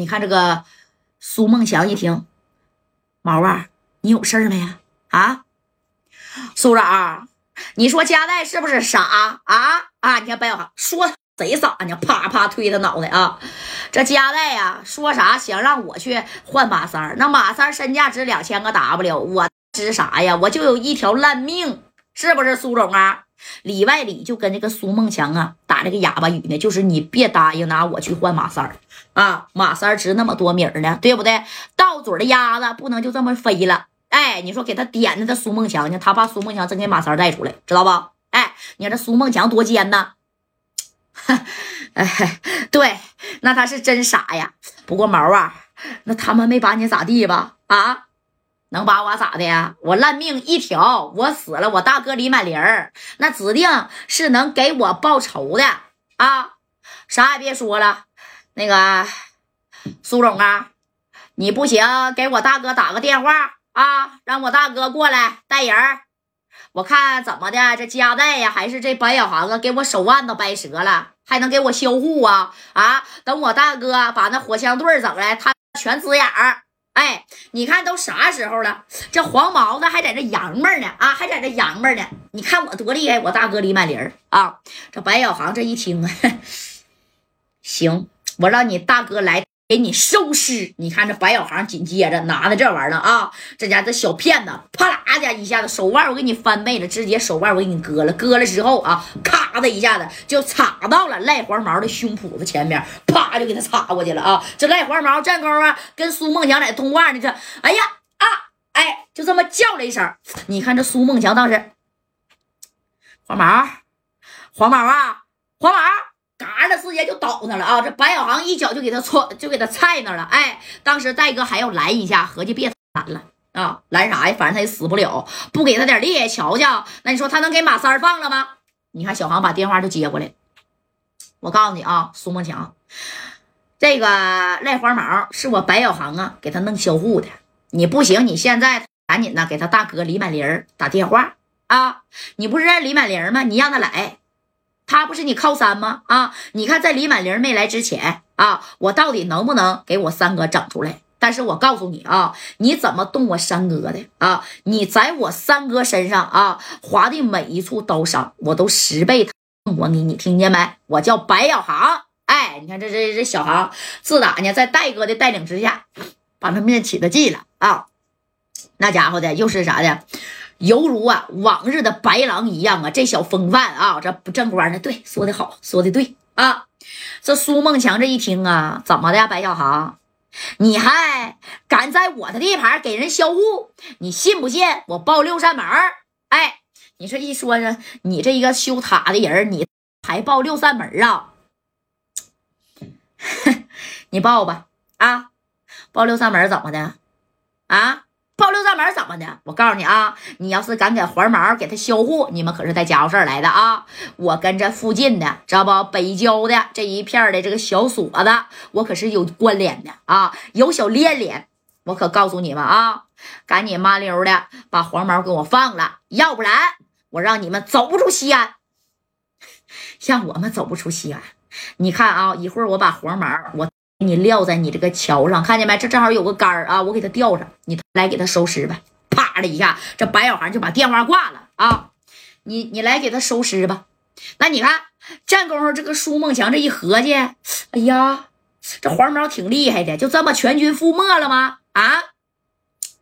你看这个苏梦强一听，毛啊，你有事儿没呀？啊，苏长，你说加代是不是傻啊？啊，你看白小航说贼傻呢，啪啪推他脑袋啊！这加代呀，说啥想让我去换马三儿？那马三儿身价值两千个 W，我值啥呀？我就有一条烂命，是不是苏总啊？里外里就跟这个苏梦强啊打这个哑巴语呢，就是你别答应拿我去换马三儿啊，马三儿值那么多米呢，对不对？到嘴的鸭子不能就这么飞了。哎，你说给他点的这苏梦强呢，他怕苏梦强真给马三儿带出来，知道不？哎，你看这苏梦强多奸呐！哎，对，那他是真傻呀。不过毛啊，那他们没把你咋地吧？啊，能把我咋的呀？我烂命一条，我死了，我大哥李满林儿那指定是能给我报仇的啊！啥也别说了，那个苏总啊，你不行，给我大哥打个电话。啊，让我大哥过来带人儿，我看怎么的，这加代呀，还是这白小航啊，给我手腕都掰折了，还能给我销户啊？啊，等我大哥把那火枪队整来，他全呲眼儿。哎，你看都啥时候了，这黄毛子还在这洋门呢啊，还在这洋门呢。你看我多厉害，我大哥李满林啊。这白小航这一听啊，行，我让你大哥来。给你收尸！你看这白小航紧接着拿着这玩意儿啊，这家这小骗子啪啦的一下子手腕我给你翻倍了，直接手腕我给你割了，割了之后啊，咔的一下子就插到了赖黄毛的胸脯子前面，啪就给他插过去了啊！这赖黄毛站高啊，跟苏梦强在通话呢，这哎呀啊哎，就这么叫了一声。你看这苏梦强当时，黄毛，黄毛啊，黄毛。直接就倒那了啊！这白小航一脚就给他踹，就给他踹那了。哎，当时戴哥还要拦一下，合计别拦了啊，拦啥呀？反正他也死不了，不给他点力瞧瞧，那你说他能给马三放了吗？你看小航把电话就接过来，我告诉你啊，苏梦强，这个赖黄毛是我白小航啊给他弄销户的，你不行，你现在赶紧的给他大哥李满林打电话啊！你不是认李满林吗？你让他来。他不是你靠山吗？啊，你看在李满玲没来之前啊，我到底能不能给我三哥整出来？但是我告诉你啊，你怎么动我三哥的啊？你在我三哥身上啊划的每一处刀伤，我都十倍痛我你，你听见没？我叫白小航，哎，你看这这这小航，自打呢在戴哥的带领之下，把他面起的记了啊，那家伙的又是啥的？犹如啊往日的白狼一样啊，这小风范啊，这不正官呢？对，说的好，说的对啊。这苏梦强这一听啊，怎么的，白小航，你还敢在我的地盘给人销户？你信不信我报六扇门？哎，你这一说呢，你这一个修塔的人，你还报六扇门啊？你报吧，啊，报六扇门怎么的？啊？爆六扇门怎么的？我告诉你啊，你要是敢给黄毛给他销户，你们可是带家伙事儿来的啊！我跟这附近的，知道不？北郊的这一片的这个小锁子，我可是有关联的啊，有小恋恋。我可告诉你们啊，赶紧麻溜的把黄毛给我放了，要不然我让你们走不出西安，让我们走不出西安。你看啊，一会儿我把黄毛我。你撂在你这个桥上，看见没？这正好有个杆儿啊，我给他吊上，你来给他收尸吧。啪的一下，这白小航就把电话挂了啊！你你来给他收尸吧。那你看，战功夫这个苏梦强这一合计，哎呀，这黄毛挺厉害的，就这么全军覆没了吗？啊？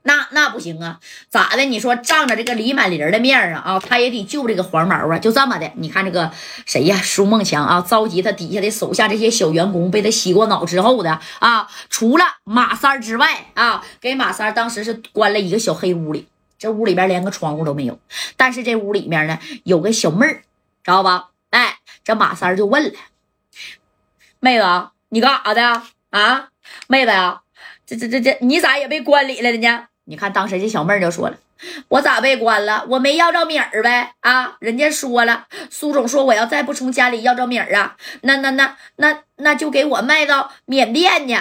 那那不行啊，咋的？你说仗着这个李满林的面上啊，他也得救这个黄毛啊，就这么的。你看这个谁呀？苏梦强啊，召集他底下的手下这些小员工，被他洗过脑之后的啊，除了马三之外啊，给马三当时是关了一个小黑屋里，这屋里边连个窗户都没有，但是这屋里面呢有个小妹儿，知道吧？哎，这马三就问了，妹子啊，你干啥的啊？妹子呀，这这这这，你咋也被关里了呢？你看，当时这小妹儿就说了：“我咋被关了？我没要着米儿呗！啊，人家说了，苏总说我要再不从家里要着米儿啊，那那那那那就给我卖到缅甸去，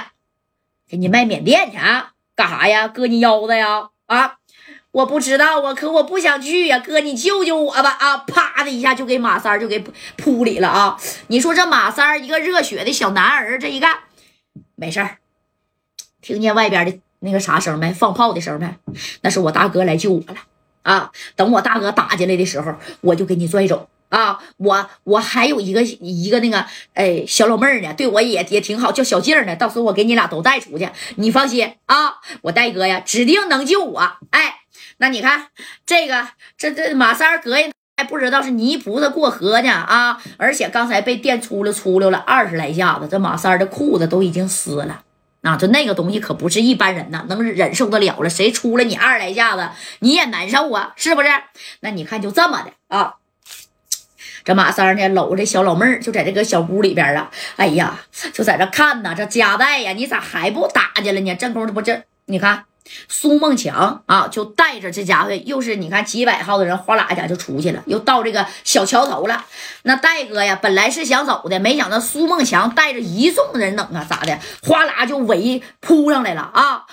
给你卖缅甸去啊？干啥呀？割你腰子呀？啊？我不知道啊，可我不想去呀！哥，你救救我吧！啊！啪的一下就给马三就给扑里了啊！你说这马三一个热血的小男儿，这一干没事儿，听见外边的那个啥声没？放炮的声没？那是我大哥来救我了啊！等我大哥打进来的时候，我就给你拽走啊！我我还有一个一个那个哎小老妹儿呢，对我也也挺好，叫小静呢。到时候我给你俩都带出去，你放心啊！我戴哥呀，指定能救我。哎，那你看这个这这马三隔人。还不知道是泥菩萨过河呢啊！而且刚才被电出溜出溜了二十来下子，这马三的裤子都已经湿了。啊，就那个东西可不是一般人呐能忍受得了了。谁出了你二十来下子，你也难受啊，是不是？那你看就这么的啊。这马三呢，搂着小老妹儿就在这个小屋里边啊。哎呀，就在这看呢。这夹带呀，你咋还不打去了呢？正宫这不这，你看。苏梦强啊，就带着这家伙，又是你看几百号的人，哗啦一下就出去了，又到这个小桥头了。那戴哥呀，本来是想走的，没想到苏梦强带着一众人等啊，咋的，哗啦就围扑上来了啊！